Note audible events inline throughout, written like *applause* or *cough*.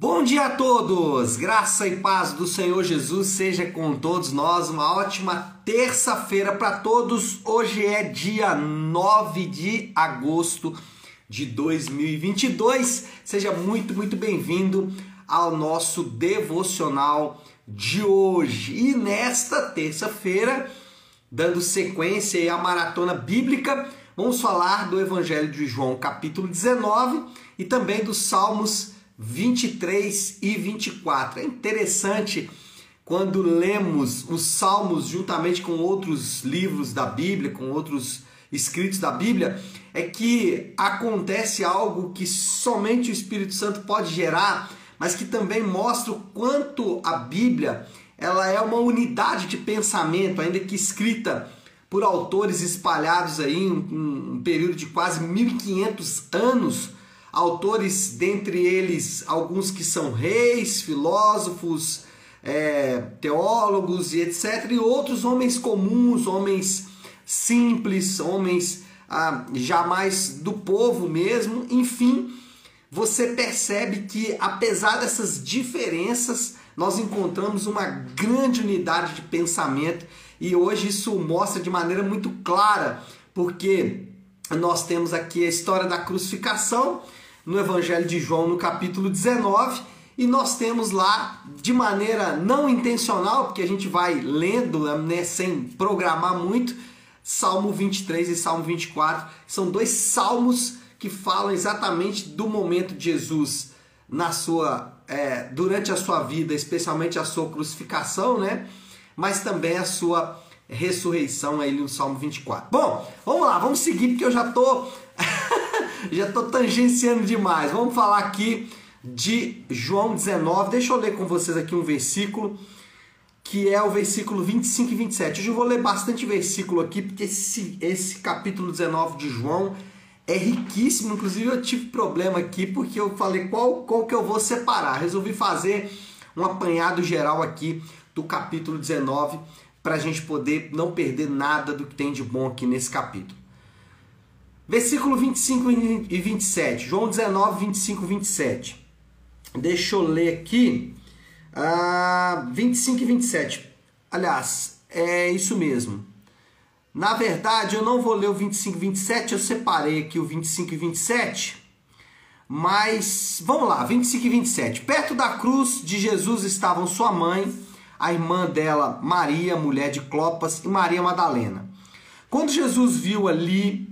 Bom dia a todos! Graça e paz do Senhor Jesus seja com todos nós. Uma ótima terça-feira para todos. Hoje é dia 9 de agosto de 2022. Seja muito, muito bem-vindo ao nosso devocional de hoje. E nesta terça-feira, dando sequência à maratona bíblica, vamos falar do Evangelho de João, capítulo 19, e também dos Salmos 23 e 24. É interessante quando lemos os Salmos juntamente com outros livros da Bíblia, com outros escritos da Bíblia, é que acontece algo que somente o Espírito Santo pode gerar, mas que também mostra o quanto a Bíblia ela é uma unidade de pensamento, ainda que escrita por autores espalhados aí em um período de quase 1500 anos, autores, dentre eles alguns que são reis, filósofos, é, teólogos e etc., e outros homens comuns, homens simples, homens ah, jamais do povo mesmo, enfim, você percebe que apesar dessas diferenças, nós encontramos uma grande unidade de pensamento e hoje isso mostra de maneira muito clara, porque nós temos aqui a história da crucificação no Evangelho de João, no capítulo 19, e nós temos lá, de maneira não intencional, porque a gente vai lendo né, sem programar muito, Salmo 23 e Salmo 24, são dois salmos que falam exatamente do momento de Jesus na sua é, durante a sua vida, especialmente a sua crucificação, né? Mas também a sua ressurreição aí no Salmo 24. Bom, vamos lá, vamos seguir porque eu já tô já tô tangenciando demais. Vamos falar aqui de João 19. Deixa eu ler com vocês aqui um versículo que é o versículo 25 e 27. Hoje eu vou ler bastante versículo aqui porque esse esse capítulo 19 de João é riquíssimo. Inclusive eu tive problema aqui porque eu falei qual qual que eu vou separar. Resolvi fazer um apanhado geral aqui do capítulo 19 para a gente poder não perder nada do que tem de bom aqui nesse capítulo. Versículo 25 e 27, João 19, 25 e 27. Deixa eu ler aqui. Uh, 25 e 27. Aliás, é isso mesmo. Na verdade, eu não vou ler o 25 e 27, eu separei aqui o 25 e 27. Mas vamos lá, 25 e 27. Perto da cruz de Jesus estavam sua mãe, a irmã dela, Maria, mulher de Clopas, e Maria Madalena. Quando Jesus viu ali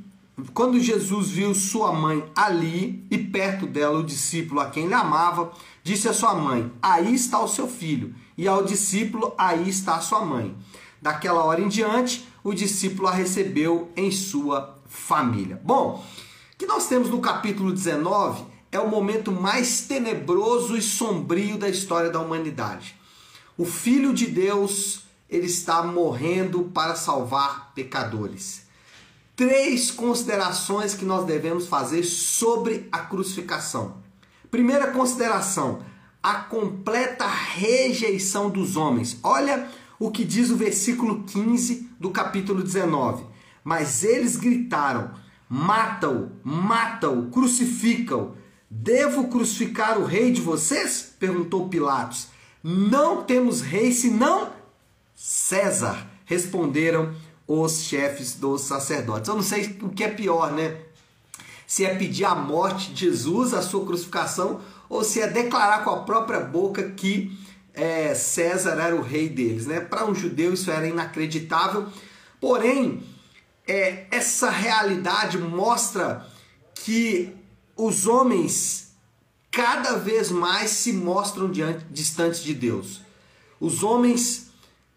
quando Jesus viu sua mãe ali e perto dela o discípulo a quem ele amava, disse à sua mãe: Aí está o seu filho. E ao discípulo: Aí está a sua mãe. Daquela hora em diante, o discípulo a recebeu em sua família. Bom, o que nós temos no capítulo 19 é o momento mais tenebroso e sombrio da história da humanidade. O Filho de Deus, ele está morrendo para salvar pecadores três considerações que nós devemos fazer sobre a crucificação. Primeira consideração, a completa rejeição dos homens. Olha o que diz o versículo 15 do capítulo 19. Mas eles gritaram: Mata-o, mata-o, crucifica-o. Devo crucificar o rei de vocês? perguntou Pilatos. Não temos rei senão César, responderam os chefes dos sacerdotes. Eu não sei o que é pior, né? Se é pedir a morte de Jesus, a sua crucificação, ou se é declarar com a própria boca que é, César era o rei deles, né? Para um judeu isso era inacreditável. Porém, é, essa realidade mostra que os homens cada vez mais se mostram diante, distantes de Deus. Os homens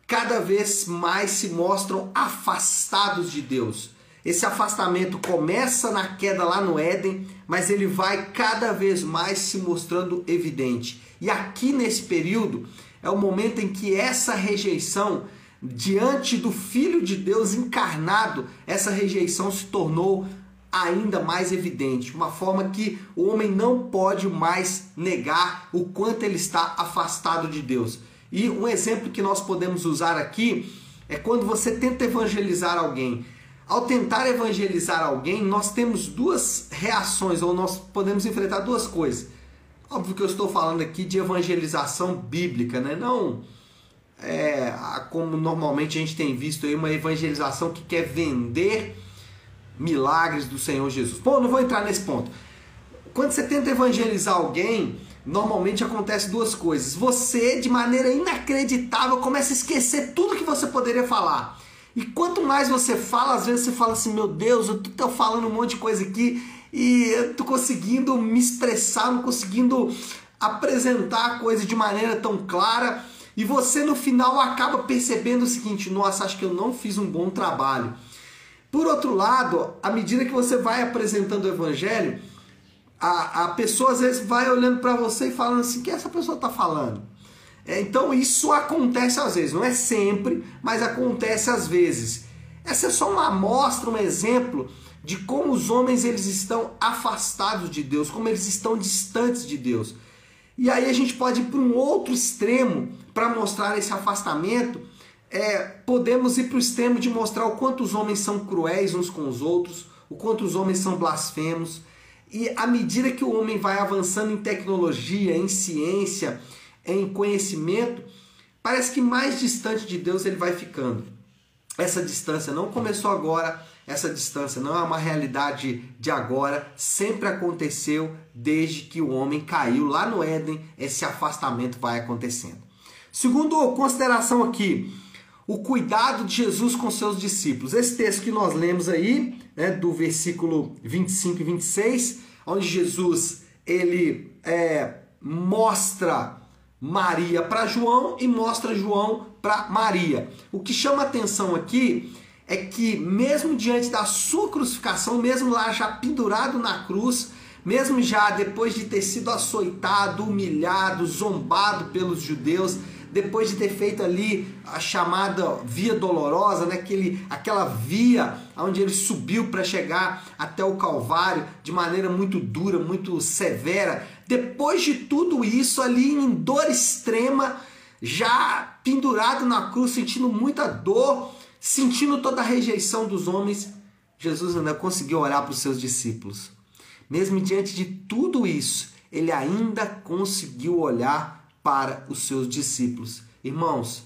cada vez mais se mostram afastados de Deus. Esse afastamento começa na queda lá no Éden, mas ele vai cada vez mais se mostrando evidente. E aqui nesse período é o momento em que essa rejeição diante do Filho de Deus encarnado, essa rejeição se tornou ainda mais evidente, uma forma que o homem não pode mais negar o quanto ele está afastado de Deus. E um exemplo que nós podemos usar aqui é quando você tenta evangelizar alguém. Ao tentar evangelizar alguém, nós temos duas reações, ou nós podemos enfrentar duas coisas. Óbvio que eu estou falando aqui de evangelização bíblica, né? Não é, como normalmente a gente tem visto aí, uma evangelização que quer vender milagres do Senhor Jesus. Bom, não vou entrar nesse ponto. Quando você tenta evangelizar alguém, normalmente acontece duas coisas. Você, de maneira inacreditável, começa a esquecer tudo que você poderia falar. E quanto mais você fala, às vezes você fala assim: Meu Deus, eu tô falando um monte de coisa aqui e eu tô conseguindo me expressar, não conseguindo apresentar a coisa de maneira tão clara. E você no final acaba percebendo o seguinte: Nossa, acho que eu não fiz um bom trabalho. Por outro lado, à medida que você vai apresentando o evangelho, a, a pessoa às vezes vai olhando para você e falando assim: o que essa pessoa está falando? É, então isso acontece às vezes, não é sempre, mas acontece às vezes. Essa é só uma amostra, um exemplo de como os homens eles estão afastados de Deus, como eles estão distantes de Deus. E aí a gente pode ir para um outro extremo para mostrar esse afastamento. É, podemos ir para o extremo de mostrar o quanto os homens são cruéis uns com os outros, o quanto os homens são blasfemos. E à medida que o homem vai avançando em tecnologia, em ciência, em conhecimento, parece que mais distante de Deus ele vai ficando. Essa distância não começou agora, essa distância não é uma realidade de agora, sempre aconteceu desde que o homem caiu lá no Éden, esse afastamento vai acontecendo. Segundo consideração aqui, o cuidado de Jesus com seus discípulos. Esse texto que nós lemos aí, né, do versículo 25 e 26, onde Jesus ele é, mostra Maria para João e mostra João para Maria. O que chama atenção aqui é que, mesmo diante da sua crucificação, mesmo lá já pendurado na cruz, mesmo já depois de ter sido açoitado, humilhado, zombado pelos judeus, depois de ter feito ali a chamada via dolorosa, né? Aquele, aquela via onde ele subiu para chegar até o Calvário de maneira muito dura, muito severa. Depois de tudo isso, ali em dor extrema, já pendurado na cruz, sentindo muita dor, sentindo toda a rejeição dos homens, Jesus ainda conseguiu orar para os seus discípulos. Mesmo diante de tudo isso, ele ainda conseguiu olhar para os seus discípulos. Irmãos,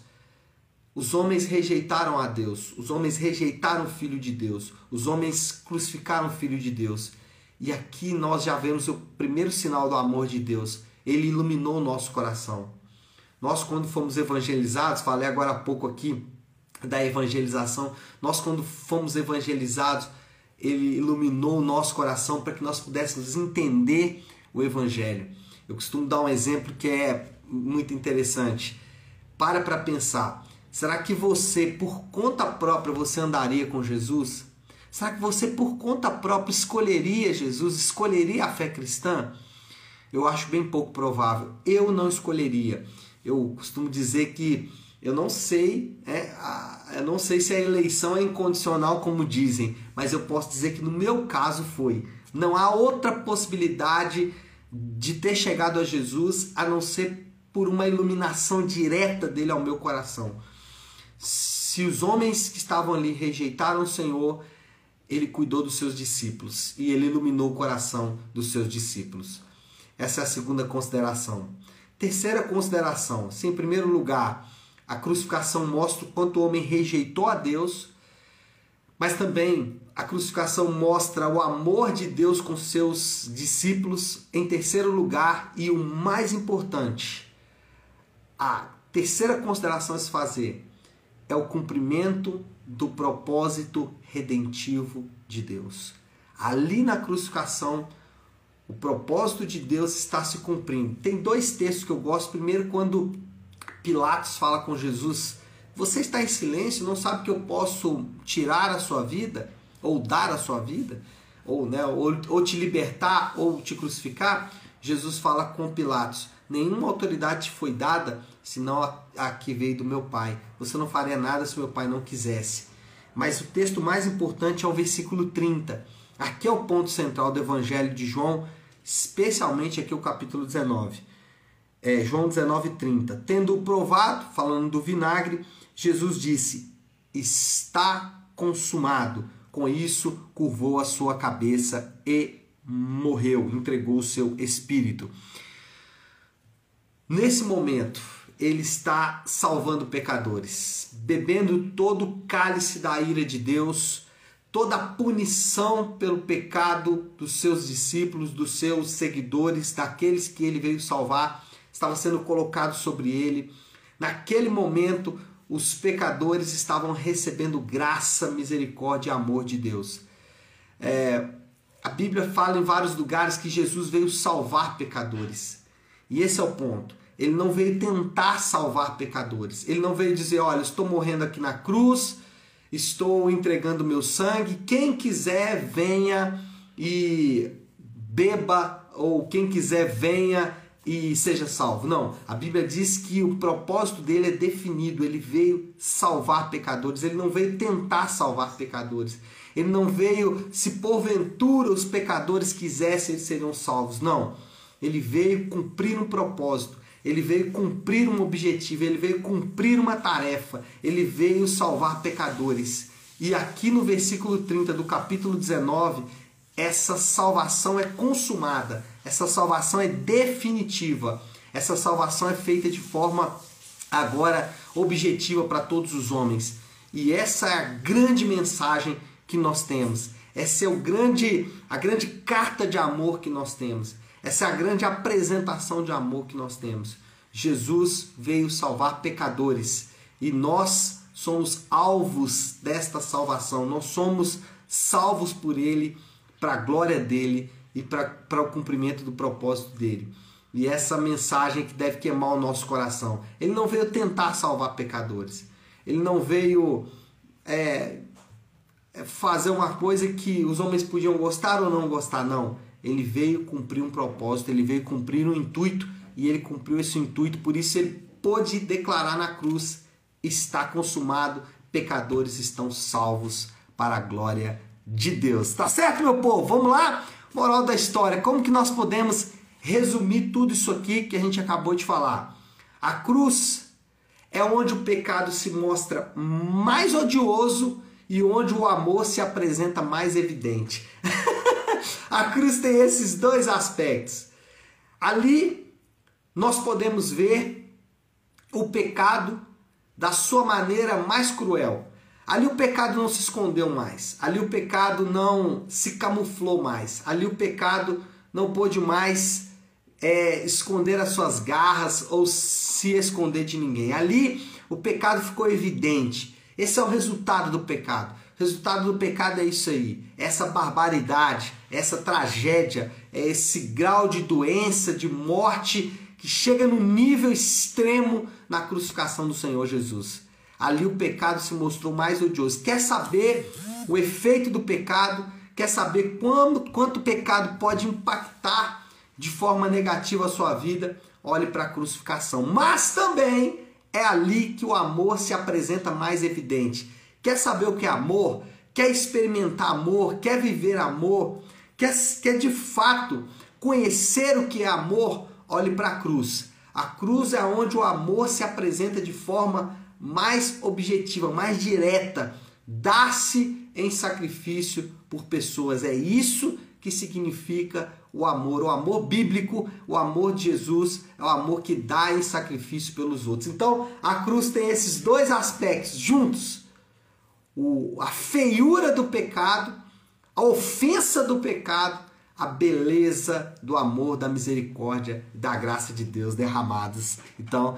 os homens rejeitaram a Deus, os homens rejeitaram o Filho de Deus, os homens crucificaram o Filho de Deus. E aqui nós já vemos o primeiro sinal do amor de Deus. Ele iluminou o nosso coração. Nós, quando fomos evangelizados, falei agora há pouco aqui da evangelização, nós, quando fomos evangelizados, ele iluminou o nosso coração para que nós pudéssemos entender o Evangelho. Eu costumo dar um exemplo que é muito interessante. Para para pensar. Será que você, por conta própria, você andaria com Jesus? Será que você, por conta própria, escolheria Jesus, escolheria a fé cristã? Eu acho bem pouco provável. Eu não escolheria eu costumo dizer que eu não sei, é, eu não sei se a eleição é incondicional como dizem, mas eu posso dizer que no meu caso foi. Não há outra possibilidade de ter chegado a Jesus a não ser por uma iluminação direta dele ao meu coração. Se os homens que estavam ali rejeitaram o Senhor, ele cuidou dos seus discípulos e ele iluminou o coração dos seus discípulos. Essa é a segunda consideração. Terceira consideração: se em primeiro lugar a crucificação mostra o quanto o homem rejeitou a Deus, mas também a crucificação mostra o amor de Deus com seus discípulos. Em terceiro lugar, e o mais importante, a terceira consideração a se fazer é o cumprimento do propósito redentivo de Deus. Ali na crucificação, o propósito de Deus está se cumprindo. Tem dois textos que eu gosto. Primeiro, quando Pilatos fala com Jesus: Você está em silêncio, não sabe que eu posso tirar a sua vida, ou dar a sua vida, ou, né, ou, ou te libertar, ou te crucificar. Jesus fala com Pilatos: Nenhuma autoridade foi dada senão a, a que veio do meu Pai. Você não faria nada se meu Pai não quisesse. Mas o texto mais importante é o versículo 30. Aqui é o ponto central do Evangelho de João, especialmente aqui o capítulo 19. É, João 19, 30. Tendo provado, falando do vinagre, Jesus disse: Está consumado. Com isso, curvou a sua cabeça e morreu, entregou o seu espírito. Nesse momento, ele está salvando pecadores, bebendo todo o cálice da ira de Deus, toda a punição pelo pecado dos seus discípulos, dos seus seguidores, daqueles que ele veio salvar, estava sendo colocado sobre ele. Naquele momento, os pecadores estavam recebendo graça, misericórdia e amor de Deus. É, a Bíblia fala em vários lugares que Jesus veio salvar pecadores. E esse é o ponto. Ele não veio tentar salvar pecadores. Ele não veio dizer: Olha, estou morrendo aqui na cruz, estou entregando meu sangue. Quem quiser, venha e beba, ou quem quiser, venha e seja salvo. Não, a Bíblia diz que o propósito dele é definido. Ele veio salvar pecadores, ele não veio tentar salvar pecadores. Ele não veio, se porventura os pecadores quisessem, eles seriam salvos. Não. Ele veio cumprir um propósito. Ele veio cumprir um objetivo, ele veio cumprir uma tarefa, ele veio salvar pecadores. E aqui no versículo 30 do capítulo 19, essa salvação é consumada, essa salvação é definitiva, essa salvação é feita de forma agora objetiva para todos os homens. E essa é a grande mensagem que nós temos. Essa é o grande, a grande carta de amor que nós temos. Essa é a grande apresentação de amor que nós temos. Jesus veio salvar pecadores e nós somos alvos desta salvação. Nós somos salvos por Ele, para a glória dele e para o cumprimento do propósito dele. E essa mensagem que deve queimar o nosso coração. Ele não veio tentar salvar pecadores. Ele não veio é, fazer uma coisa que os homens podiam gostar ou não gostar, não. Ele veio cumprir um propósito, ele veio cumprir um intuito e ele cumpriu esse intuito, por isso ele pôde declarar na cruz: está consumado, pecadores estão salvos para a glória de Deus. Tá certo, meu povo? Vamos lá? Moral da história: como que nós podemos resumir tudo isso aqui que a gente acabou de falar? A cruz é onde o pecado se mostra mais odioso e onde o amor se apresenta mais evidente. *laughs* A cruz tem esses dois aspectos. Ali nós podemos ver o pecado da sua maneira mais cruel. Ali o pecado não se escondeu mais. Ali o pecado não se camuflou mais. Ali o pecado não pôde mais é, esconder as suas garras ou se esconder de ninguém. Ali o pecado ficou evidente. Esse é o resultado do pecado. O resultado do pecado é isso aí, essa barbaridade, essa tragédia, é esse grau de doença, de morte que chega no nível extremo na crucificação do Senhor Jesus. Ali o pecado se mostrou mais odioso. Quer saber o efeito do pecado? Quer saber quando, quanto o pecado pode impactar de forma negativa a sua vida? Olhe para a crucificação. Mas também é ali que o amor se apresenta mais evidente. Quer saber o que é amor? Quer experimentar amor? Quer viver amor? Quer, quer de fato conhecer o que é amor? Olhe para a cruz. A cruz é onde o amor se apresenta de forma mais objetiva, mais direta. Dar-se em sacrifício por pessoas. É isso que significa o amor. O amor bíblico, o amor de Jesus, é o amor que dá em sacrifício pelos outros. Então, a cruz tem esses dois aspectos juntos o, a feiura do pecado, a ofensa do pecado, a beleza do amor, da misericórdia, da graça de Deus derramados. Então,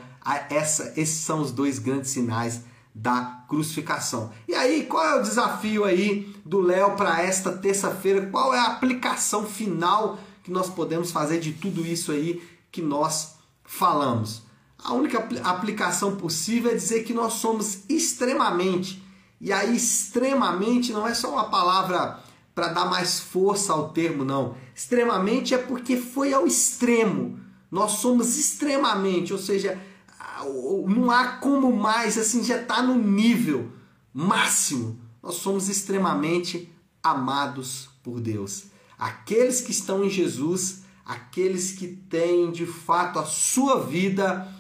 essa, esses são os dois grandes sinais da crucificação. E aí, qual é o desafio aí do Léo para esta terça-feira? Qual é a aplicação final que nós podemos fazer de tudo isso aí que nós falamos? A única aplicação possível é dizer que nós somos extremamente e aí, extremamente não é só uma palavra para dar mais força ao termo, não. Extremamente é porque foi ao extremo. Nós somos extremamente, ou seja, não há como mais, assim, já está no nível máximo. Nós somos extremamente amados por Deus. Aqueles que estão em Jesus, aqueles que têm de fato a sua vida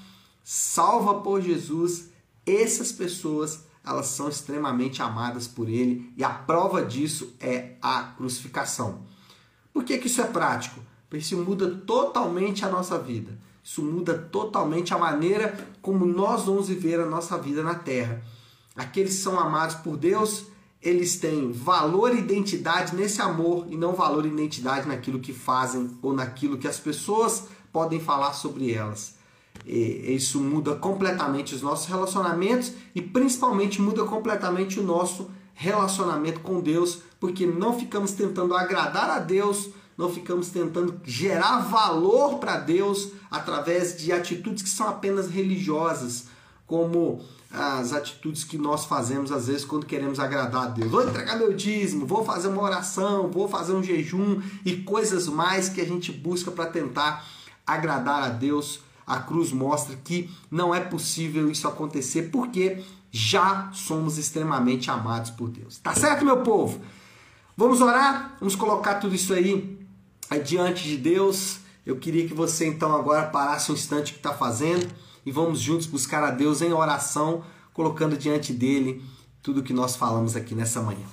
salva por Jesus, essas pessoas elas são extremamente amadas por ele e a prova disso é a crucificação. Por que, que isso é prático? Porque isso muda totalmente a nossa vida. Isso muda totalmente a maneira como nós vamos viver a nossa vida na terra. Aqueles que são amados por Deus, eles têm valor e identidade nesse amor e não valor e identidade naquilo que fazem ou naquilo que as pessoas podem falar sobre elas. E isso muda completamente os nossos relacionamentos e principalmente muda completamente o nosso relacionamento com Deus, porque não ficamos tentando agradar a Deus, não ficamos tentando gerar valor para Deus através de atitudes que são apenas religiosas, como as atitudes que nós fazemos às vezes quando queremos agradar a Deus. Vou entregar meu dízimo, vou fazer uma oração, vou fazer um jejum e coisas mais que a gente busca para tentar agradar a Deus. A cruz mostra que não é possível isso acontecer porque já somos extremamente amados por Deus. Tá certo, meu povo? Vamos orar? Vamos colocar tudo isso aí diante de Deus. Eu queria que você então agora parasse um instante o que está fazendo e vamos juntos buscar a Deus em oração, colocando diante dele tudo o que nós falamos aqui nessa manhã.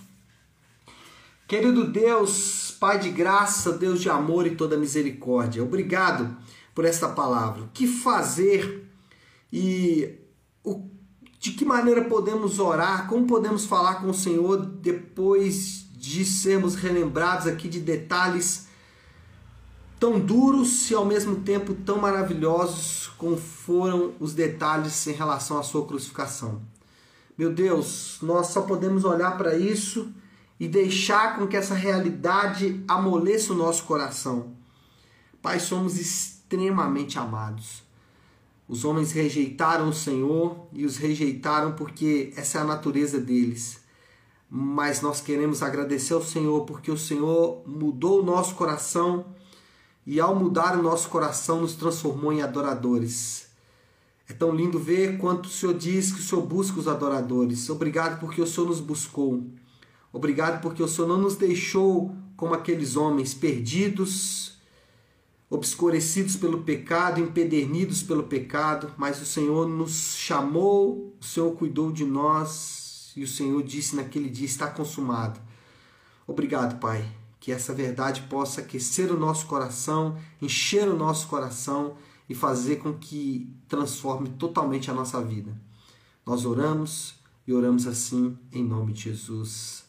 Querido Deus, Pai de graça, Deus de amor e toda misericórdia, obrigado por esta palavra. O que fazer e o, de que maneira podemos orar, como podemos falar com o Senhor depois de sermos relembrados aqui de detalhes tão duros e ao mesmo tempo tão maravilhosos como foram os detalhes em relação à sua crucificação. Meu Deus, nós só podemos olhar para isso e deixar com que essa realidade amoleça o nosso coração. Pai, somos extremamente amados. Os homens rejeitaram o Senhor e os rejeitaram porque essa é a natureza deles. Mas nós queremos agradecer ao Senhor porque o Senhor mudou o nosso coração e ao mudar o nosso coração nos transformou em adoradores. É tão lindo ver quanto o Senhor diz que o Senhor busca os adoradores. Obrigado porque o Senhor nos buscou. Obrigado porque o Senhor não nos deixou como aqueles homens perdidos, obscurecidos pelo pecado, empedernidos pelo pecado, mas o Senhor nos chamou, o Senhor cuidou de nós e o Senhor disse naquele dia: está consumado. Obrigado, Pai que essa verdade possa aquecer o nosso coração, encher o nosso coração e fazer com que transforme totalmente a nossa vida. Nós oramos e oramos assim em nome de Jesus.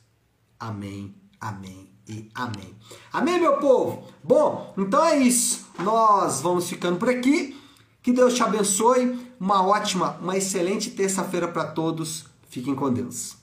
Amém, amém e amém. Amém, meu povo? Bom, então é isso. Nós vamos ficando por aqui. Que Deus te abençoe. Uma ótima, uma excelente terça-feira para todos. Fiquem com Deus.